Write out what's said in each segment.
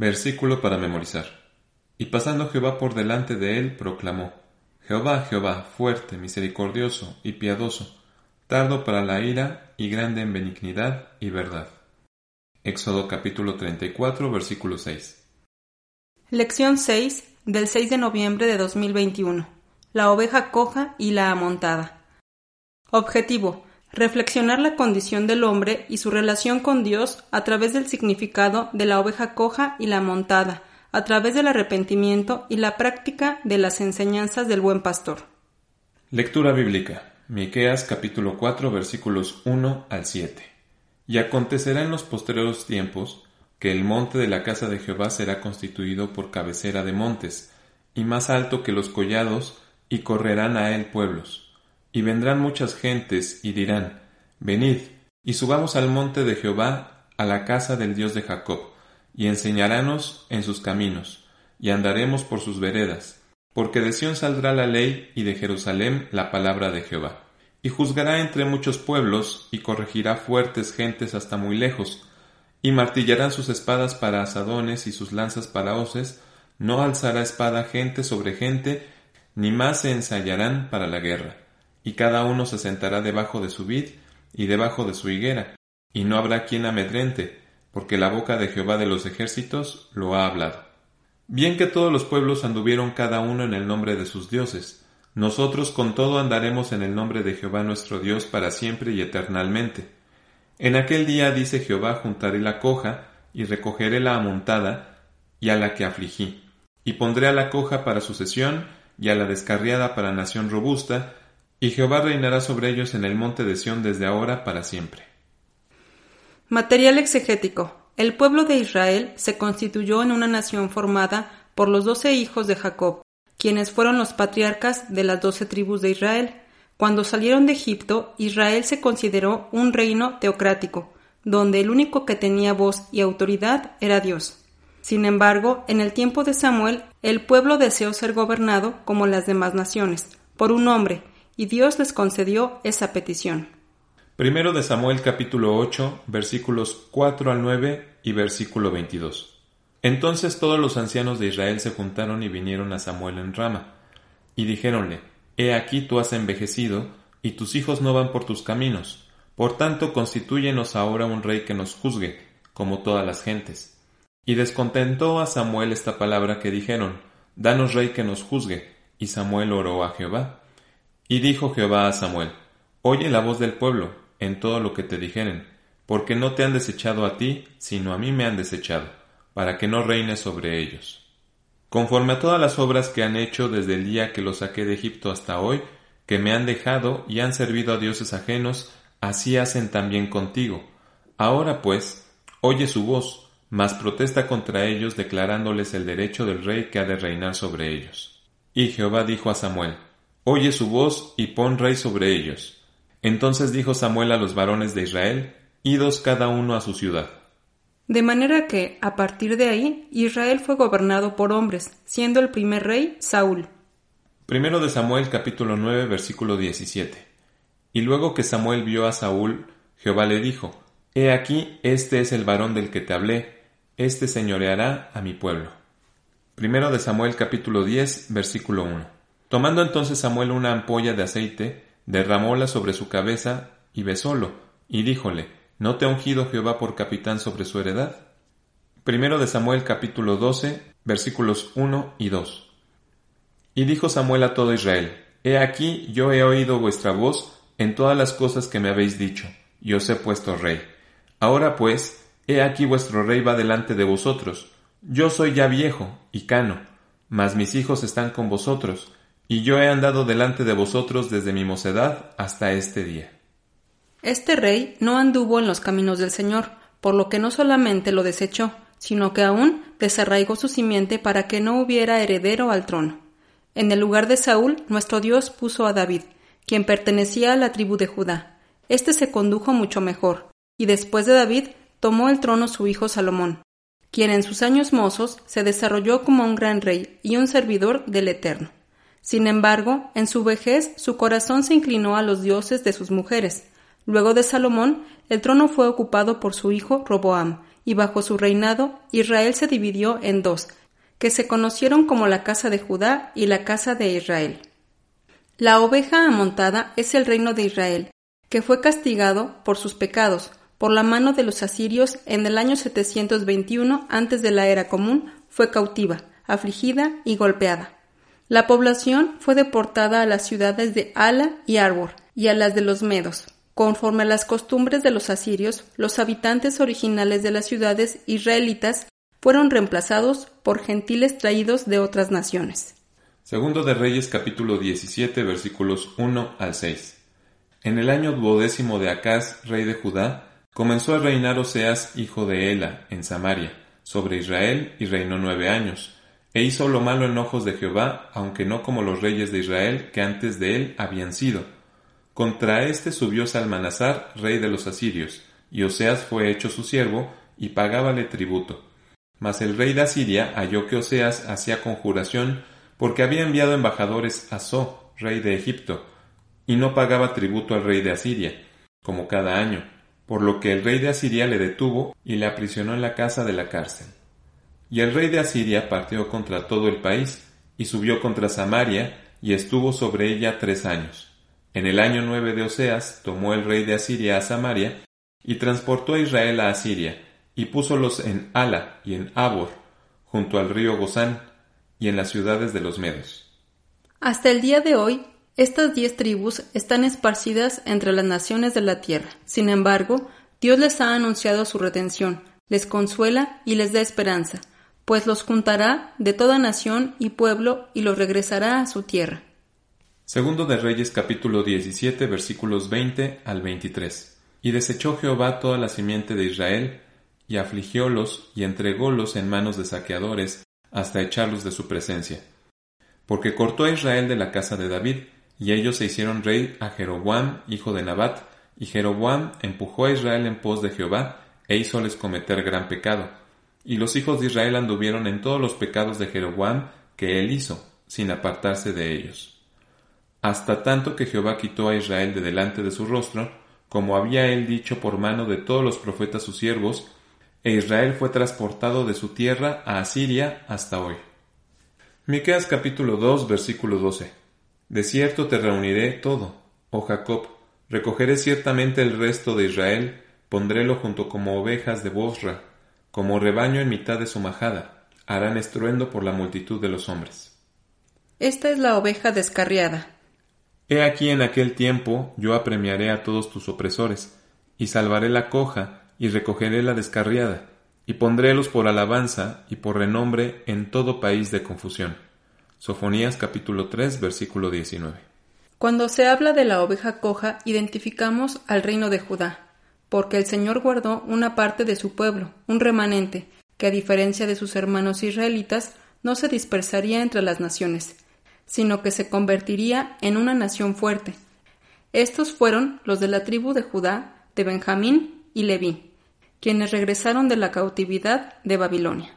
Versículo para memorizar. Y pasando Jehová por delante de él, proclamó, Jehová, Jehová, fuerte, misericordioso y piadoso, tardo para la ira y grande en benignidad y verdad. Éxodo capítulo 34, versículo 6. Lección 6 del 6 de noviembre de 2021. La oveja coja y la amontada. Objetivo. Reflexionar la condición del hombre y su relación con Dios a través del significado de la oveja coja y la amontada, a través del arrepentimiento y la práctica de las enseñanzas del buen pastor. Lectura bíblica. Miqueas capítulo 4 versículos 1 al 7. Y acontecerá en los posteriores tiempos que el monte de la casa de Jehová será constituido por cabecera de montes, y más alto que los collados, y correrán a él pueblos. Y vendrán muchas gentes, y dirán, Venid, y subamos al monte de Jehová, a la casa del Dios de Jacob, y enseñarános en sus caminos, y andaremos por sus veredas, porque de Sión saldrá la ley, y de Jerusalén la palabra de Jehová. Y juzgará entre muchos pueblos, y corregirá fuertes gentes hasta muy lejos, y martillarán sus espadas para asadones y sus lanzas para hoces, no alzará espada gente sobre gente, ni más se ensayarán para la guerra, y cada uno se sentará debajo de su vid y debajo de su higuera, y no habrá quien amedrente, porque la boca de Jehová de los ejércitos lo ha hablado. Bien que todos los pueblos anduvieron cada uno en el nombre de sus dioses, nosotros con todo andaremos en el nombre de Jehová nuestro Dios para siempre y eternalmente en aquel día dice Jehová juntaré la coja, y recogeré la amontada, y a la que afligí, y pondré a la coja para sucesión, y a la descarriada para nación robusta, y Jehová reinará sobre ellos en el monte de Sión desde ahora para siempre. Material exegético. El pueblo de Israel se constituyó en una nación formada por los doce hijos de Jacob, quienes fueron los patriarcas de las doce tribus de Israel. Cuando salieron de Egipto, Israel se consideró un reino teocrático, donde el único que tenía voz y autoridad era Dios. Sin embargo, en el tiempo de Samuel, el pueblo deseó ser gobernado como las demás naciones, por un hombre, y Dios les concedió esa petición. Primero de Samuel capítulo 8, versículos 4 al 9 y versículo 22. Entonces todos los ancianos de Israel se juntaron y vinieron a Samuel en Rama, y dijéronle, He aquí tú has envejecido, y tus hijos no van por tus caminos. Por tanto, constitúyenos ahora un rey que nos juzgue, como todas las gentes. Y descontentó a Samuel esta palabra que dijeron, Danos rey que nos juzgue. Y Samuel oró a Jehová. Y dijo Jehová a Samuel, Oye la voz del pueblo, en todo lo que te dijeren, porque no te han desechado a ti, sino a mí me han desechado, para que no reines sobre ellos. Conforme a todas las obras que han hecho desde el día que los saqué de Egipto hasta hoy, que me han dejado y han servido a dioses ajenos, así hacen también contigo. Ahora pues, oye su voz, mas protesta contra ellos declarándoles el derecho del rey que ha de reinar sobre ellos. Y Jehová dijo a Samuel, Oye su voz y pon rey sobre ellos. Entonces dijo Samuel a los varones de Israel, Idos cada uno a su ciudad. De manera que, a partir de ahí, Israel fue gobernado por hombres, siendo el primer rey Saúl. Primero de Samuel capítulo 9 versículo 17. Y luego que Samuel vio a Saúl, Jehová le dijo, He aquí, este es el varón del que te hablé, este señoreará a mi pueblo. Primero de Samuel capítulo 10 versículo 1. Tomando entonces Samuel una ampolla de aceite, derramóla sobre su cabeza y besólo, y díjole, ¿No te ha ungido Jehová por capitán sobre su heredad? Primero de Samuel capítulo 12 versículos 1 y 2. Y dijo Samuel a todo Israel, He aquí yo he oído vuestra voz en todas las cosas que me habéis dicho, y os he puesto rey. Ahora pues, he aquí vuestro rey va delante de vosotros. Yo soy ya viejo y cano, mas mis hijos están con vosotros, y yo he andado delante de vosotros desde mi mocedad hasta este día. Este rey no anduvo en los caminos del Señor, por lo que no solamente lo desechó, sino que aún desarraigó su simiente para que no hubiera heredero al trono. En el lugar de Saúl, nuestro Dios puso a David, quien pertenecía a la tribu de Judá. Este se condujo mucho mejor, y después de David tomó el trono su hijo Salomón, quien en sus años mozos se desarrolló como un gran rey y un servidor del Eterno. Sin embargo, en su vejez su corazón se inclinó a los dioses de sus mujeres, Luego de Salomón, el trono fue ocupado por su hijo Roboam, y bajo su reinado Israel se dividió en dos, que se conocieron como la casa de Judá y la casa de Israel. La oveja amontada es el reino de Israel, que fue castigado por sus pecados, por la mano de los asirios en el año 721 antes de la era común, fue cautiva, afligida y golpeada. La población fue deportada a las ciudades de Ala y Arbor y a las de los Medos. Conforme a las costumbres de los asirios, los habitantes originales de las ciudades israelitas fueron reemplazados por gentiles traídos de otras naciones. Segundo de Reyes capítulo 17 versículos 1 al 6. En el año duodécimo de Acaz, rey de Judá, comenzó a reinar Oseas, hijo de Ela, en Samaria, sobre Israel, y reinó nueve años, e hizo lo malo en ojos de Jehová, aunque no como los reyes de Israel que antes de él habían sido. Contra éste subió Salmanasar, rey de los asirios, y Oseas fue hecho su siervo, y pagábale tributo. Mas el rey de Asiria halló que Oseas hacía conjuración, porque había enviado embajadores a So, rey de Egipto, y no pagaba tributo al rey de Asiria, como cada año, por lo que el rey de Asiria le detuvo y le aprisionó en la casa de la cárcel. Y el rey de Asiria partió contra todo el país, y subió contra Samaria, y estuvo sobre ella tres años. En el año nueve de Oseas tomó el rey de Asiria a Samaria, y transportó a Israel a Asiria, y púsolos en Ala y en Abor, junto al río Gozán, y en las ciudades de los Medos. Hasta el día de hoy, estas diez tribus están esparcidas entre las naciones de la tierra. Sin embargo, Dios les ha anunciado su redención, les consuela y les da esperanza, pues los juntará de toda nación y pueblo y los regresará a su tierra. Segundo de Reyes capítulo 17 versículos 20 al 23. Y desechó Jehová toda la simiente de Israel, y afligiólos y entrególos en manos de saqueadores, hasta echarlos de su presencia. Porque cortó a Israel de la casa de David, y ellos se hicieron rey a Jeroboam, hijo de Nabat, y Jeroboam empujó a Israel en pos de Jehová, e hízoles cometer gran pecado. Y los hijos de Israel anduvieron en todos los pecados de Jeroboam que él hizo, sin apartarse de ellos. Hasta tanto que Jehová quitó a Israel de delante de su rostro, como había él dicho por mano de todos los profetas sus siervos, e Israel fue transportado de su tierra a Asiria hasta hoy. Miqueas capítulo 2 versículo 12. De cierto te reuniré todo, oh Jacob, recogeré ciertamente el resto de Israel, pondrélo junto como ovejas de Bosra, como rebaño en mitad de su majada, harán estruendo por la multitud de los hombres. Esta es la oveja descarriada. He aquí en aquel tiempo yo apremiaré a todos tus opresores, y salvaré la coja, y recogeré la descarriada, y pondrélos por alabanza y por renombre en todo país de confusión. Sofonías capítulo 3 versículo 19. Cuando se habla de la oveja coja, identificamos al reino de Judá, porque el Señor guardó una parte de su pueblo, un remanente, que a diferencia de sus hermanos israelitas, no se dispersaría entre las naciones, sino que se convertiría en una nación fuerte. Estos fueron los de la tribu de Judá, de Benjamín y Leví, quienes regresaron de la cautividad de Babilonia.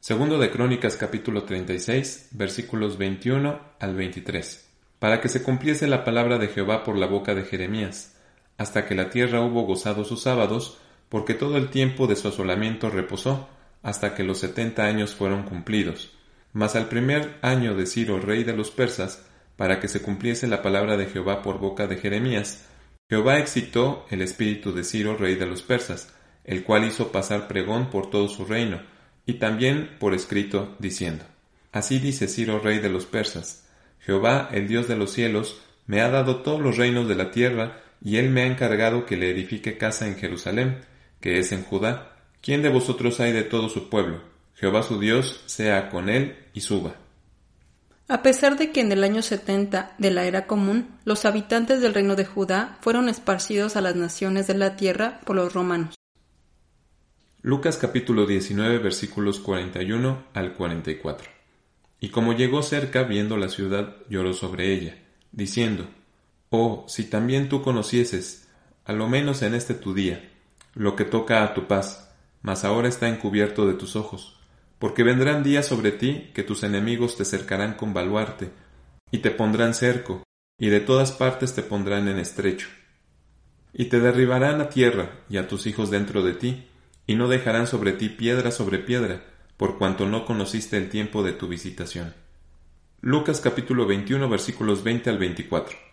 Segundo de Crónicas capítulo 36 versículos 21 al 23. Para que se cumpliese la palabra de Jehová por la boca de Jeremías, hasta que la tierra hubo gozado sus sábados, porque todo el tiempo de su asolamiento reposó, hasta que los setenta años fueron cumplidos. Mas al primer año de Ciro, rey de los persas, para que se cumpliese la palabra de Jehová por boca de Jeremías, Jehová excitó el espíritu de Ciro, rey de los persas, el cual hizo pasar pregón por todo su reino, y también por escrito, diciendo, Así dice Ciro, rey de los persas, Jehová, el Dios de los cielos, me ha dado todos los reinos de la tierra, y él me ha encargado que le edifique casa en Jerusalén, que es en Judá. ¿Quién de vosotros hay de todo su pueblo? Jehová su Dios sea con él y suba. A pesar de que en el año 70 de la era común los habitantes del reino de Judá fueron esparcidos a las naciones de la tierra por los romanos. Lucas capítulo 19 versículos 41 al 44. Y como llegó cerca viendo la ciudad, lloró sobre ella, diciendo, Oh, si también tú conocieses, a lo menos en este tu día, lo que toca a tu paz, mas ahora está encubierto de tus ojos, porque vendrán días sobre ti que tus enemigos te cercarán con baluarte, y te pondrán cerco, y de todas partes te pondrán en estrecho, y te derribarán a tierra y a tus hijos dentro de ti, y no dejarán sobre ti piedra sobre piedra, por cuanto no conociste el tiempo de tu visitación. Lucas capítulo 21 versículos 20 al 24.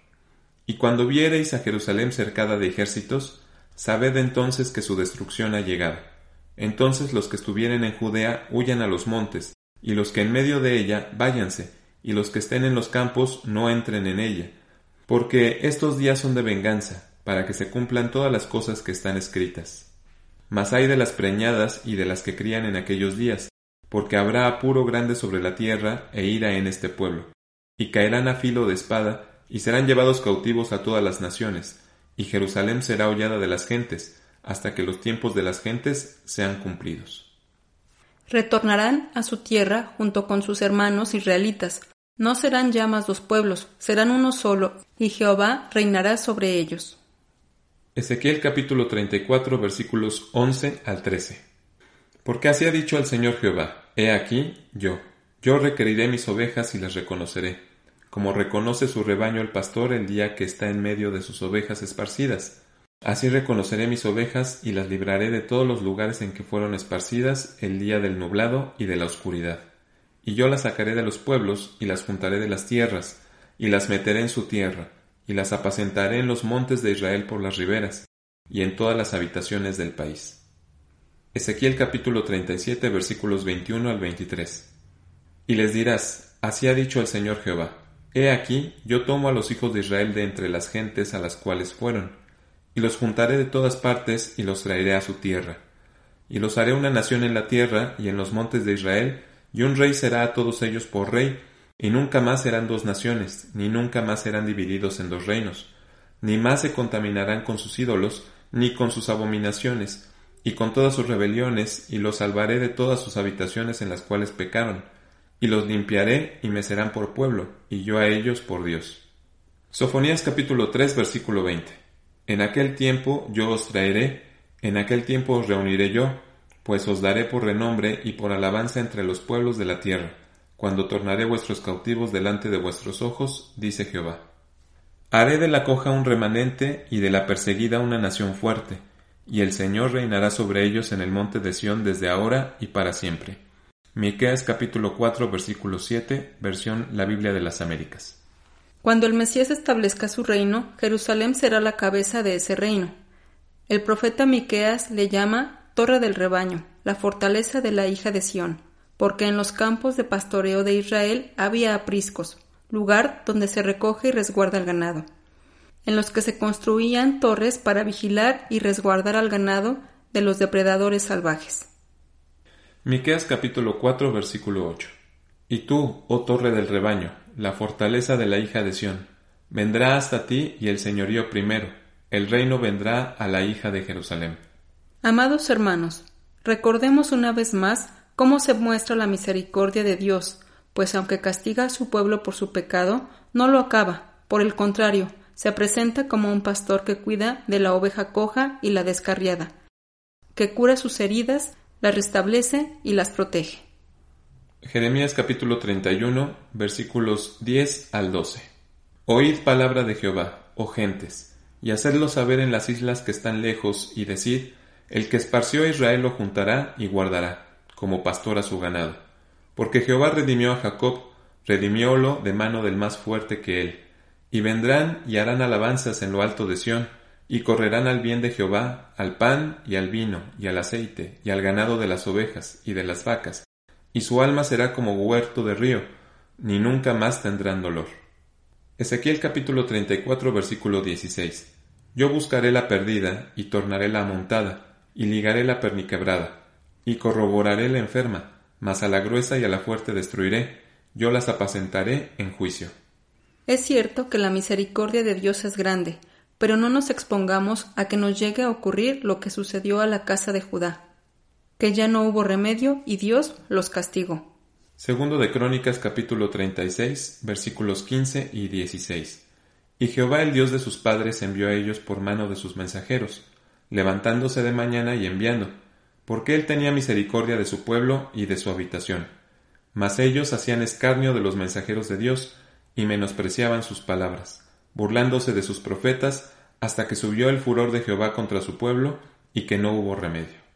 Y cuando viereis a Jerusalén cercada de ejércitos, sabed entonces que su destrucción ha llegado. Entonces los que estuvieren en Judea huyan a los montes, y los que en medio de ella váyanse, y los que estén en los campos no entren en ella, porque estos días son de venganza, para que se cumplan todas las cosas que están escritas. Mas hay de las preñadas y de las que crían en aquellos días, porque habrá apuro grande sobre la tierra e ira en este pueblo, y caerán a filo de espada, y serán llevados cautivos a todas las naciones, y Jerusalén será hollada de las gentes, hasta que los tiempos de las gentes sean cumplidos. Retornarán a su tierra junto con sus hermanos israelitas. No serán ya más dos pueblos, serán uno solo, y Jehová reinará sobre ellos. Ezequiel capítulo 34 versículos 11 al 13. Porque así ha dicho el Señor Jehová, He aquí, yo, yo requeriré mis ovejas y las reconoceré, como reconoce su rebaño el pastor el día que está en medio de sus ovejas esparcidas. Así reconoceré mis ovejas y las libraré de todos los lugares en que fueron esparcidas el día del nublado y de la oscuridad. Y yo las sacaré de los pueblos y las juntaré de las tierras, y las meteré en su tierra, y las apacentaré en los montes de Israel por las riberas, y en todas las habitaciones del país. Ezequiel capítulo 37 versículos 21 al 23. Y les dirás, así ha dicho el Señor Jehová, He aquí, yo tomo a los hijos de Israel de entre las gentes a las cuales fueron, y los juntaré de todas partes y los traeré a su tierra. Y los haré una nación en la tierra y en los montes de Israel, y un rey será a todos ellos por rey, y nunca más serán dos naciones, ni nunca más serán divididos en dos reinos, ni más se contaminarán con sus ídolos, ni con sus abominaciones, y con todas sus rebeliones, y los salvaré de todas sus habitaciones en las cuales pecaron, y los limpiaré y me serán por pueblo, y yo a ellos por Dios. Sofonías capítulo 3 versículo 20. En aquel tiempo yo os traeré, en aquel tiempo os reuniré yo, pues os daré por renombre y por alabanza entre los pueblos de la tierra, cuando tornaré vuestros cautivos delante de vuestros ojos, dice Jehová. Haré de la coja un remanente y de la perseguida una nación fuerte, y el Señor reinará sobre ellos en el monte de Sión desde ahora y para siempre. Miqueas capítulo 4 versículo 7, versión La Biblia de las Américas. Cuando el Mesías establezca su reino, Jerusalén será la cabeza de ese reino. El profeta Miqueas le llama Torre del Rebaño, la fortaleza de la hija de Sión, porque en los campos de pastoreo de Israel había apriscos, lugar donde se recoge y resguarda el ganado, en los que se construían torres para vigilar y resguardar al ganado de los depredadores salvajes. Miqueas capítulo 4 versículo 8. Y tú, oh torre del rebaño, la fortaleza de la hija de Sión, vendrá hasta ti y el señorío primero, el reino vendrá a la hija de Jerusalén. Amados hermanos, recordemos una vez más cómo se muestra la misericordia de Dios, pues aunque castiga a su pueblo por su pecado, no lo acaba, por el contrario, se presenta como un pastor que cuida de la oveja coja y la descarriada, que cura sus heridas las restablece y las protege. Jeremías capítulo 31 versículos 10 al 12. Oíd palabra de Jehová, oh gentes, y hacedlo saber en las islas que están lejos, y decid, el que esparció a Israel lo juntará y guardará, como pastor a su ganado. Porque Jehová redimió a Jacob, redimiólo de mano del más fuerte que él. Y vendrán y harán alabanzas en lo alto de Sión, y correrán al bien de Jehová, al pan y al vino, y al aceite, y al ganado de las ovejas y de las vacas, y su alma será como huerto de río, ni nunca más tendrán dolor. Ezequiel capítulo 34 versículo 16. Yo buscaré la perdida, y tornaré la amontada, y ligaré la perniquebrada, y corroboraré la enferma, mas a la gruesa y a la fuerte destruiré, yo las apacentaré en juicio. Es cierto que la misericordia de Dios es grande, pero no nos expongamos a que nos llegue a ocurrir lo que sucedió a la casa de Judá, que ya no hubo remedio y Dios los castigó. Segundo de Crónicas capítulo 36 versículos 15 y 16. Y Jehová el Dios de sus padres envió a ellos por mano de sus mensajeros, levantándose de mañana y enviando, porque él tenía misericordia de su pueblo y de su habitación. Mas ellos hacían escarnio de los mensajeros de Dios y menospreciaban sus palabras burlándose de sus profetas, hasta que subió el furor de Jehová contra su pueblo, y que no hubo remedio.